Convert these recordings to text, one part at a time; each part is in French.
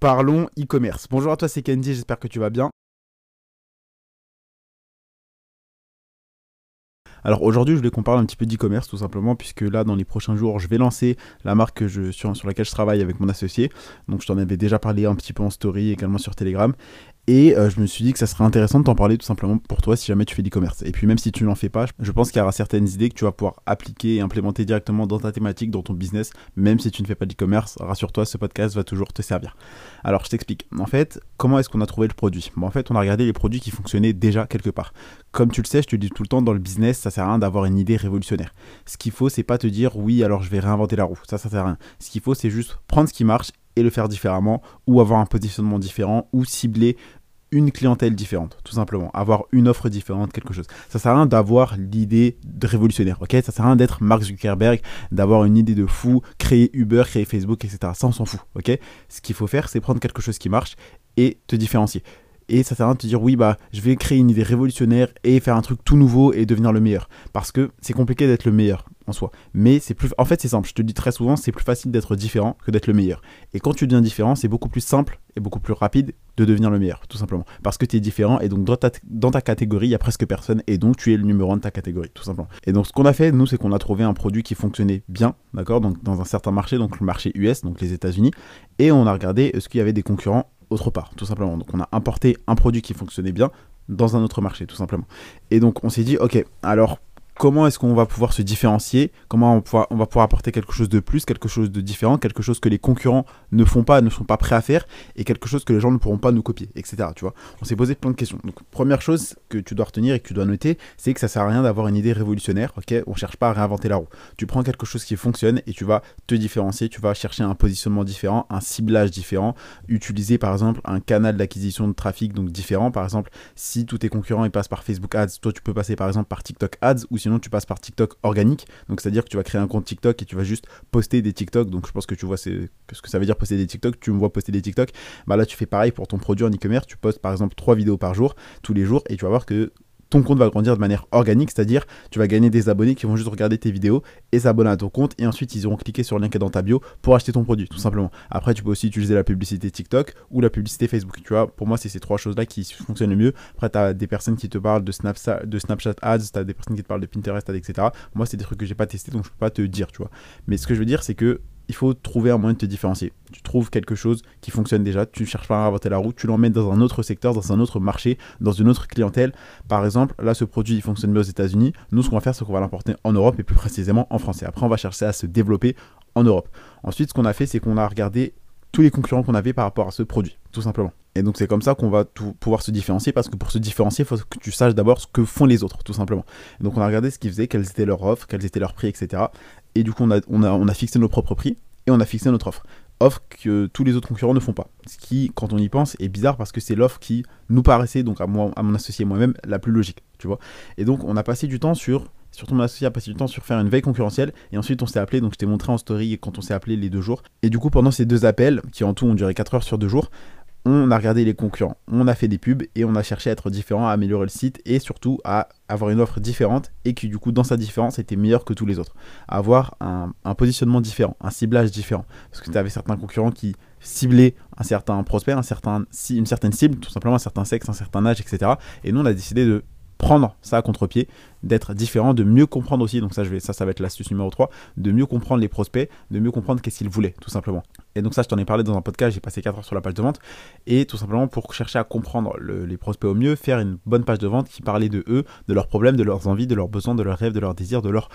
Parlons e-commerce. Bonjour à toi, c'est Candy, j'espère que tu vas bien. Alors aujourd'hui, je voulais qu'on parle un petit peu d'e-commerce tout simplement, puisque là, dans les prochains jours, je vais lancer la marque sur, sur laquelle je travaille avec mon associé. Donc je t'en avais déjà parlé un petit peu en story, également sur Telegram. Et euh, je me suis dit que ça serait intéressant de t'en parler tout simplement pour toi si jamais tu fais d'e-commerce. Et puis même si tu n'en fais pas, je pense qu'il y aura certaines idées que tu vas pouvoir appliquer et implémenter directement dans ta thématique, dans ton business, même si tu ne fais pas d'e-commerce. Rassure-toi, ce podcast va toujours te servir. Alors je t'explique. En fait, comment est-ce qu'on a trouvé le produit? Bon, En fait, on a regardé les produits qui fonctionnaient déjà quelque part. Comme tu le sais, je te dis tout le temps dans le business, ça sert à rien d'avoir une idée révolutionnaire. Ce qu'il faut, c'est pas te dire oui, alors je vais réinventer la roue. Ça, ça sert à rien. Ce qu'il faut, c'est juste prendre ce qui marche et le faire différemment, ou avoir un positionnement différent, ou cibler une clientèle différente, tout simplement. Avoir une offre différente, quelque chose. Ça sert à rien d'avoir l'idée de révolutionnaire, ok? Ça sert à rien d'être Mark Zuckerberg, d'avoir une idée de fou, créer Uber, créer Facebook, etc. Ça, on s'en fout, ok? Ce qu'il faut faire, c'est prendre quelque chose qui marche et te différencier. Et ça sert à te dire oui bah je vais créer une idée révolutionnaire et faire un truc tout nouveau et devenir le meilleur. Parce que c'est compliqué d'être le meilleur en soi. Mais c'est plus. En fait c'est simple, je te dis très souvent, c'est plus facile d'être différent que d'être le meilleur. Et quand tu deviens différent, c'est beaucoup plus simple et beaucoup plus rapide de devenir le meilleur, tout simplement. Parce que tu es différent et donc dans ta, catégorie, il y a presque personne et donc tu es le numéro un de ta catégorie, tout simplement. Et donc ce qu'on a fait, nous, c'est qu'on a trouvé un produit qui fonctionnait bien, d'accord Donc dans un certain marché, donc le marché US, donc les États-Unis, et on a regardé ce qu'il y avait des concurrents autre part, tout simplement. Donc on a importé un produit qui fonctionnait bien dans un autre marché, tout simplement. Et donc on s'est dit, ok, alors comment est-ce qu'on va pouvoir se différencier, comment on, va pouvoir apporter quelque chose de plus, quelque chose de différent, quelque chose que les concurrents ne font pas, ne sont pas prêts à faire, et quelque chose que les gens ne pourront pas nous copier, etc. Tu vois on s'est posé plein de questions. Donc première chose que tu dois retenir et que tu dois noter, c'est que ça sert à rien d'avoir une idée révolutionnaire, ok? On cherche pas à réinventer la roue. Tu prends quelque chose qui fonctionne et tu vas te différencier, tu vas chercher un positionnement différent, un ciblage différent, utiliser par exemple un canal d'acquisition de trafic donc différent. Par exemple, si tous tes concurrents ils passent par Facebook Ads, toi tu peux passer par exemple par TikTok Ads ou tu passes par TikTok organique. Donc, c'est-à-dire que tu vas créer un compte TikTok et tu vas juste poster des TikTok. Donc, je pense que tu vois ce que ça veut dire poster des TikTok. Tu me vois poster des TikTok. Bah là, tu fais pareil pour ton produit en e-commerce. Tu postes par exemple trois vidéos par jour, tous les jours, et tu vas voir que ton compte va grandir de manière organique, c'est-à-dire tu vas gagner des abonnés qui vont juste regarder tes vidéos et s'abonner à ton compte et ensuite ils auront cliqué sur le lien qui est dans ta bio pour acheter ton produit, tout simplement. Après, tu peux aussi utiliser la publicité TikTok ou la publicité Facebook. Tu vois, pour moi, c'est ces trois choses-là qui fonctionnent le mieux. Après, tu as des personnes qui te parlent de Snapchat, de Snapchat Ads, tu as des personnes qui te parlent de Pinterest etc. Moi, c'est des trucs que j'ai pas testé donc je peux pas te dire, tu vois. Mais ce que je veux dire, c'est que il faut trouver un moyen de te différencier. Tu trouves quelque chose qui fonctionne déjà, tu ne cherches pas à inventer la roue, tu l'emmènes dans un autre secteur, dans un autre marché, dans une autre clientèle. Par exemple, là, ce produit il fonctionne bien aux États-Unis. Nous, ce qu'on va faire, c'est qu'on va l'importer en Europe et plus précisément en français. Après, on va chercher à se développer en Europe. Ensuite, ce qu'on a fait, c'est qu'on a regardé tous les concurrents qu'on avait par rapport à ce produit, tout simplement. Et donc c'est comme ça qu'on va pouvoir se différencier parce que pour se différencier, il faut que tu saches d'abord ce que font les autres, tout simplement. donc on a regardé ce qu'ils faisaient, quelles étaient leurs offres, quels étaient leurs prix, etc. Et du coup on a, on a, fixé nos propres prix et on a fixé notre offre. Offre que tous les autres concurrents ne font pas. Ce qui, quand on y pense, est bizarre parce que c'est l'offre qui nous paraissait, donc à, moi, à mon associé moi-même, la plus logique, tu vois. Et donc on a passé du temps sur surtout mon associé a passé du temps sur faire une veille concurrentielle et ensuite on s'est appelé donc je t'ai montré en story quand on s'est appelé les deux jours et du coup pendant ces deux appels qui en tout ont duré 4 heures sur deux jours on a regardé les concurrents, on a fait des pubs et on a cherché à être différent, à améliorer le site et surtout à avoir une offre différente et qui du coup dans sa différence était meilleure que tous les autres. Avoir un, positionnement différent, un ciblage différent. Parce que tu avais certains concurrents qui ciblaient un certain prospect, un certain, une certaine cible, tout simplement un certain sexe, un certain âge, etc. Et nous on a décidé de prendre ça à contre-pied, d'être différent, de mieux comprendre aussi, donc ça, ça, va être l'astuce numéro 3, de mieux comprendre les prospects, de mieux comprendre qu'est-ce qu'ils voulaient, tout simplement. Et donc ça, je t'en ai parlé dans un podcast, j'ai passé 4 heures sur la page de vente, et tout simplement pour chercher à comprendre les prospects au mieux, faire une bonne page de vente qui parlait de eux, de leurs problèmes, de leurs envies, de leurs besoins, de leurs rêves, de leurs désirs, de leur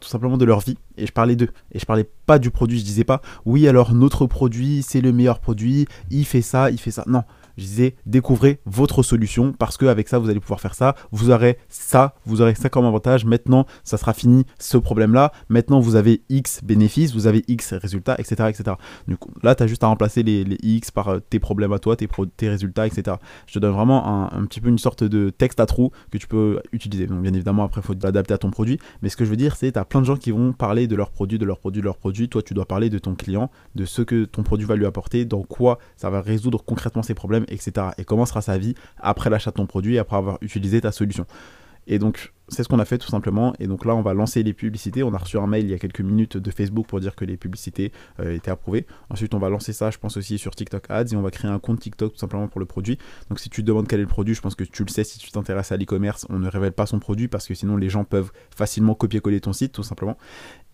tout simplement de leur vie, et je parlais d'eux, et je parlais pas du produit, je disais pas, oui alors notre produit, c'est le meilleur produit, il fait ça, il fait ça, non, je disais découvrez votre solution parce qu'avec ça vous allez pouvoir faire ça, vous aurez ça, vous aurez ça comme avantage, maintenant ça sera fini ce problème là, maintenant vous avez X bénéfices, vous avez X résultats, etc. etc. Du coup là tu as juste à remplacer les, X par euh, tes problèmes à toi, tes, tes résultats, etc. Je te donne vraiment un, petit peu une sorte de texte à trous que tu peux utiliser. Donc bien évidemment après il faut l'adapter à ton produit, mais ce que je veux dire c'est tu as plein de gens qui vont parler de leur produit, de leur produit, de leur produit, toi tu dois parler de ton client, de ce que ton produit va lui apporter, dans quoi ça va résoudre concrètement ses problèmes etc. Et comment sera sa vie après l'achat de ton produit, après avoir utilisé ta solution. Et donc, c'est ce qu'on a fait tout simplement. Et donc là, on va lancer les publicités. On a reçu un mail il y a quelques minutes de Facebook pour dire que les publicités euh, étaient approuvées. Ensuite, on va lancer ça, je pense aussi sur TikTok Ads et on va créer un compte TikTok tout simplement pour le produit. Donc si tu te demandes quel est le produit, je pense que tu le sais si tu t'intéresses à l'e-commerce. On ne révèle pas son produit parce que sinon les gens peuvent facilement copier-coller ton site tout simplement.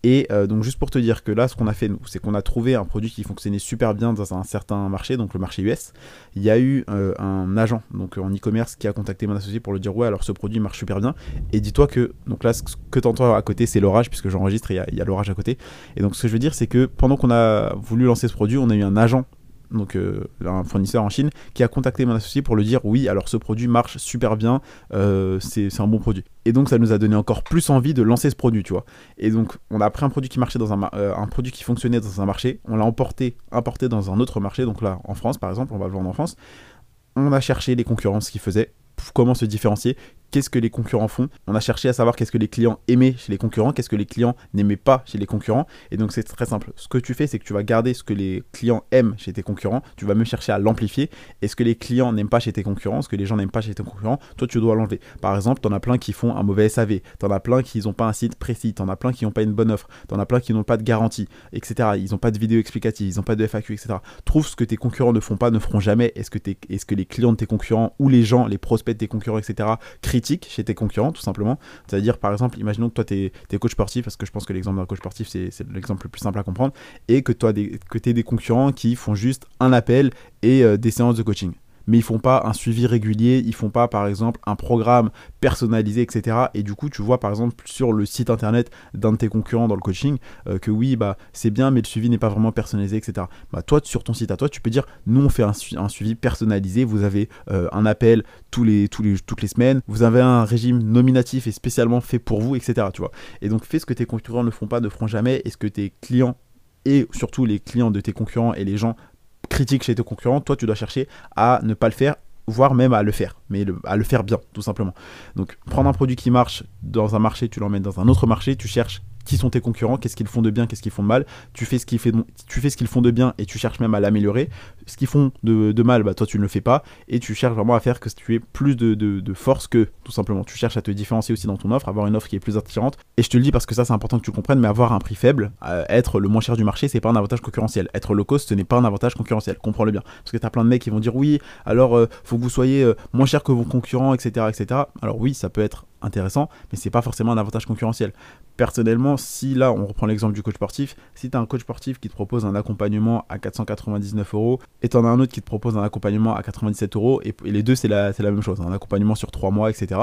Et euh, donc juste pour te dire que là, ce qu'on a fait, nous, c'est qu'on a trouvé un produit qui fonctionnait super bien dans un certain marché, donc le marché US. Il y a eu euh, un agent, donc en e-commerce, qui a contacté mon associé pour le dire ouais, alors ce produit marche super bien. Et dis-toi que donc là, ce que tu entends à côté, c'est l'orage puisque j'enregistre il y a l'orage à côté. Et donc ce que je veux dire, c'est que pendant qu'on a voulu lancer ce produit, on a eu un agent donc euh, un fournisseur en Chine, qui a contacté mon associé pour le dire oui, alors ce produit marche super bien, euh, c'est un bon produit. Et donc ça nous a donné encore plus envie de lancer ce produit, tu vois. Et donc on a pris un produit qui marchait dans un, euh, un produit qui fonctionnait dans un marché, on l'a emporté, importé dans un autre marché, donc là en France par exemple, on va le vendre en France. On a cherché les concurrences qui faisaient, comment se différencier, qu'est-ce que les concurrents font. On a cherché à savoir qu'est-ce que les clients aimaient chez les concurrents, qu'est-ce que les clients n'aimaient pas chez les concurrents. Et donc c'est très simple. Ce que tu fais, c'est que tu vas garder ce que les clients aiment chez tes concurrents, tu vas même chercher à l'amplifier. Et ce que les clients n'aiment pas chez tes concurrents, ce que les gens n'aiment pas chez tes concurrents, toi tu dois l'enlever. Par exemple, tu en as plein qui font un mauvais SAV, tu en as plein qui n'ont pas un site précis, tu en as plein qui n'ont pas une bonne offre, tu en as plein qui n'ont pas de garantie, etc. Ils n'ont pas de vidéo explicative, ils n'ont pas de FAQ, etc. Trouve ce que tes concurrents ne font pas, ne feront jamais. Est-ce que, les clients de tes concurrents ou les gens, les prospects de tes concurrents, etc., chez tes concurrents tout simplement. C'est-à-dire, par exemple, imaginons que toi, tu es, coach sportif, parce que je pense que l'exemple d'un coach sportif, c'est l'exemple le plus simple à comprendre, et que tu aies des concurrents qui font juste un appel et euh, des séances de coaching mais ils font pas un suivi régulier, ils font pas par exemple un programme personnalisé, etc. Et du coup, tu vois par exemple sur le site internet d'un de tes concurrents dans le coaching euh, que oui, bah c'est bien, mais le suivi n'est pas vraiment personnalisé, etc. Bah toi, sur ton site à toi, tu peux dire nous on fait un, suivi personnalisé, vous avez euh, un appel toutes les semaines, vous avez un régime nominatif et spécialement fait pour vous, etc. Tu. Et donc fais ce que tes concurrents ne font pas, ne feront jamais, et ce que tes clients et surtout les clients de tes concurrents et les gens critique chez tes concurrents, toi tu dois chercher à ne pas le faire, voire même à le faire, mais à le faire bien, tout simplement. Donc prendre un produit qui marche dans un marché, tu l'emmènes dans un autre marché, tu cherches qui sont tes concurrents, qu'est-ce qu'ils font de bien, qu'est-ce qu'ils font de mal. Tu fais ce qu'ils font de bien et tu cherches même à l'améliorer. Ce qu'ils font de, mal, bah, toi tu ne le fais pas et tu cherches vraiment à faire que tu aies plus de, force que tout simplement. Tu cherches à te différencier aussi dans ton offre, avoir une offre qui est plus attirante. Et je te le dis parce que ça c'est important que tu comprennes, mais avoir un prix faible, euh, être le moins cher du marché, c'est pas un avantage concurrentiel. Être low cost, ce n'est pas un avantage concurrentiel. Comprends-le bien. Parce que tu plein de mecs qui vont dire oui, alors euh, faut que vous soyez euh, moins cher que vos concurrents, etc., etc. Alors oui, ça peut être intéressant, mais c'est pas forcément un avantage concurrentiel. Personnellement, si là, on reprend l'exemple du coach sportif, si tu as un coach sportif qui te propose un accompagnement à 499 euros et tu en as un autre qui te propose un accompagnement à 97 euros, et, les deux, c'est la, même chose, un accompagnement sur 3 mois, etc.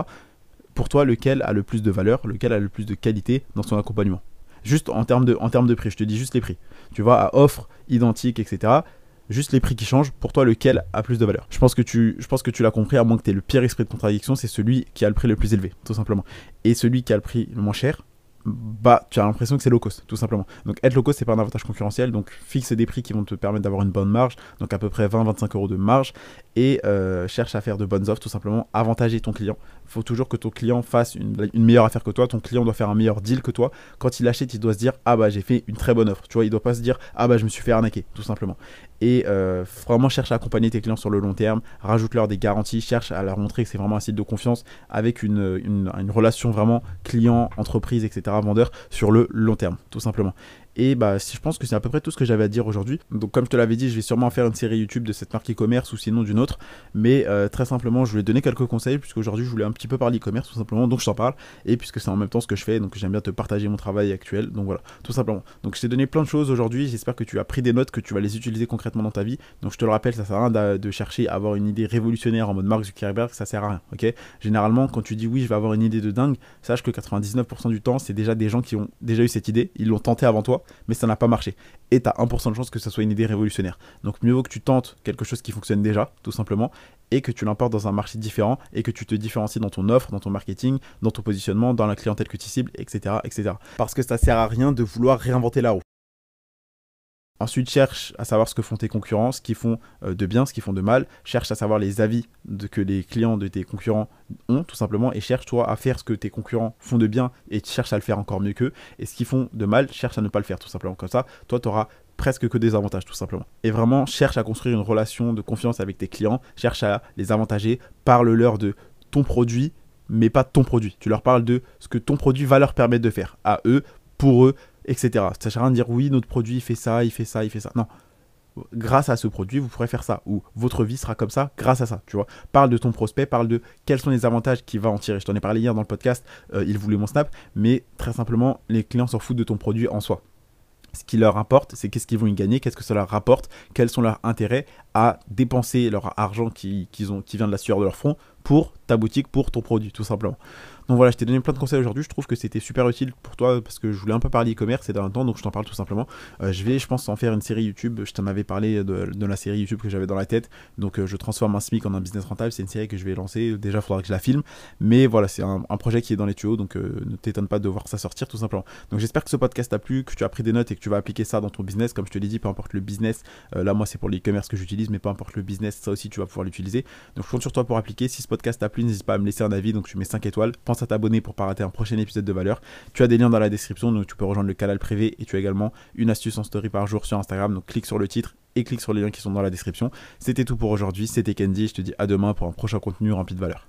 Pour toi, lequel a le plus de valeur, lequel a le plus de qualité dans son accompagnement? Juste en termes de, en termes de prix, je te dis juste les prix. Tu vois, à offre identique, etc juste les prix qui changent, pour toi, lequel a plus de valeur? Je pense que tu, l'as compris, à moins que tu aies le pire esprit de contradiction, c'est celui qui a le prix le plus élevé, tout simplement. Et celui qui a le prix le moins cher, bah tu as l'impression que c'est low cost tout simplement. Donc être low cost c'est pas un avantage concurrentiel. Donc fixe des prix qui vont te permettre d'avoir une bonne marge. Donc à peu près 20-25 euros de marge. Et euh, cherche à faire de bonnes offres tout simplement. Avantager ton client. Il faut toujours que ton client fasse une, meilleure affaire que toi. Ton client doit faire un meilleur deal que toi. Quand il achète il doit se dire ah bah j'ai fait une très bonne offre tu vois il doit pas se dire ah bah je me suis fait arnaquer tout simplement et euh, vraiment cherche à accompagner tes clients sur le long terme. Rajoute leur des garanties. Cherche à leur montrer que c'est vraiment un site de confiance avec une, une relation vraiment client entreprise etc vendeur sur le long terme, tout simplement. Et bah, je pense que c'est à peu près tout ce que j'avais à dire aujourd'hui. Donc, comme je te l'avais dit, je vais sûrement faire une série YouTube de cette marque e-commerce ou sinon d'une autre. Mais euh, très simplement, je voulais donner quelques conseils puisqu'aujourd'hui, je voulais un petit peu parler e-commerce tout simplement. Donc, je t'en parle. Et puisque c'est en même temps ce que je fais, donc j'aime bien te partager mon travail actuel. Donc, voilà, tout simplement. Donc, je t'ai donné plein de choses aujourd'hui. J'espère que tu as pris des notes, que tu vas les utiliser concrètement dans ta vie. Donc, je te le rappelle, ça sert à rien de chercher à avoir une idée révolutionnaire en mode Mark Zuckerberg. Ça sert à rien. Ok? Généralement, quand tu dis oui, je vais avoir une idée de dingue, sache que 99% du temps, c'est déjà des gens qui ont déjà eu cette idée. Ils l'ont tenté avant toi, mais ça n'a pas marché et tu as 1% de chance que ça soit une idée révolutionnaire. Donc mieux vaut que tu tentes quelque chose qui fonctionne déjà, tout simplement, et que tu l'importes dans un marché différent et que tu te différencies dans ton offre, dans ton marketing, dans ton positionnement, dans la clientèle que tu cibles, etc. etc. Parce que ça sert à rien de vouloir réinventer la roue. Ensuite, cherche à savoir ce que font tes concurrents, ce qu'ils font euh, de bien, ce qu'ils font de mal. Cherche à savoir les avis que les clients de tes concurrents ont, tout simplement. Et cherche, toi, à faire ce que tes concurrents font de bien et cherche à le faire encore mieux qu'eux. Et ce qu'ils font de mal, cherche à ne pas le faire, tout simplement. Comme ça, toi, tu auras presque que des avantages, tout simplement. Et vraiment, cherche à construire une relation de confiance avec tes clients. Cherche à les avantager. Parle-leur de ton produit, mais pas ton produit. Tu leur parles de ce que ton produit va leur permettre de faire, à eux, pour eux, etc. Ça sert à rien de dire oui, notre produit fait ça, il fait ça, il fait ça. Non. Grâce à ce produit, vous pourrez faire ça. Ou votre vie sera comme ça grâce à ça. Tu vois. Parle de ton prospect, parle de quels sont les avantages qu'il va en tirer. Je t'en ai parlé hier dans le podcast, euh, il voulait mon snap, mais très simplement, les clients s'en foutent de ton produit en soi. Ce qui leur importe, c'est qu'est-ce qu'ils vont y gagner, qu'est-ce que ça leur rapporte, quels sont leurs intérêts à dépenser leur argent qui, ont, qui vient de la sueur de leur front pour ta boutique, pour ton produit, tout simplement. Donc voilà, je t'ai donné plein de conseils aujourd'hui. Je trouve que c'était super utile pour toi parce que je voulais un peu parler e-commerce ces derniers temps, donc je t'en parle tout simplement. Euh, je vais, je pense, en faire une série YouTube. Je t'en avais parlé de, la série YouTube que j'avais dans la tête. Donc euh, je transforme un SMIC en un business rentable. C'est une série que je vais lancer. Déjà, il faudra que je la filme. Mais voilà, c'est un, projet qui est dans les tuyaux, donc euh, ne t'étonne pas de voir ça sortir tout simplement. Donc j'espère que ce podcast t'a plu, que tu as pris des notes et que tu vas appliquer ça dans ton business. Comme je te l'ai dit, peu importe le business. là, moi, c'est pour l'e-commerce que j'utilise, mais peu importe le business, ça aussi, tu vas pouvoir l'utiliser. Donc je compte sur toi pour appliquer. Podcast t'a plu, n'hésite pas à me laisser un avis. Donc tu mets 5 étoiles. Pense à t'abonner pour pas rater un prochain épisode de valeur. Tu as des liens dans la description, donc tu peux rejoindre le canal privé et tu as également une astuce en story par jour sur Instagram. Donc clique sur le titre et clique sur les liens qui sont dans la description. C'était tout pour aujourd'hui, c'était Candy, je te dis à demain pour un prochain contenu rempli de valeur.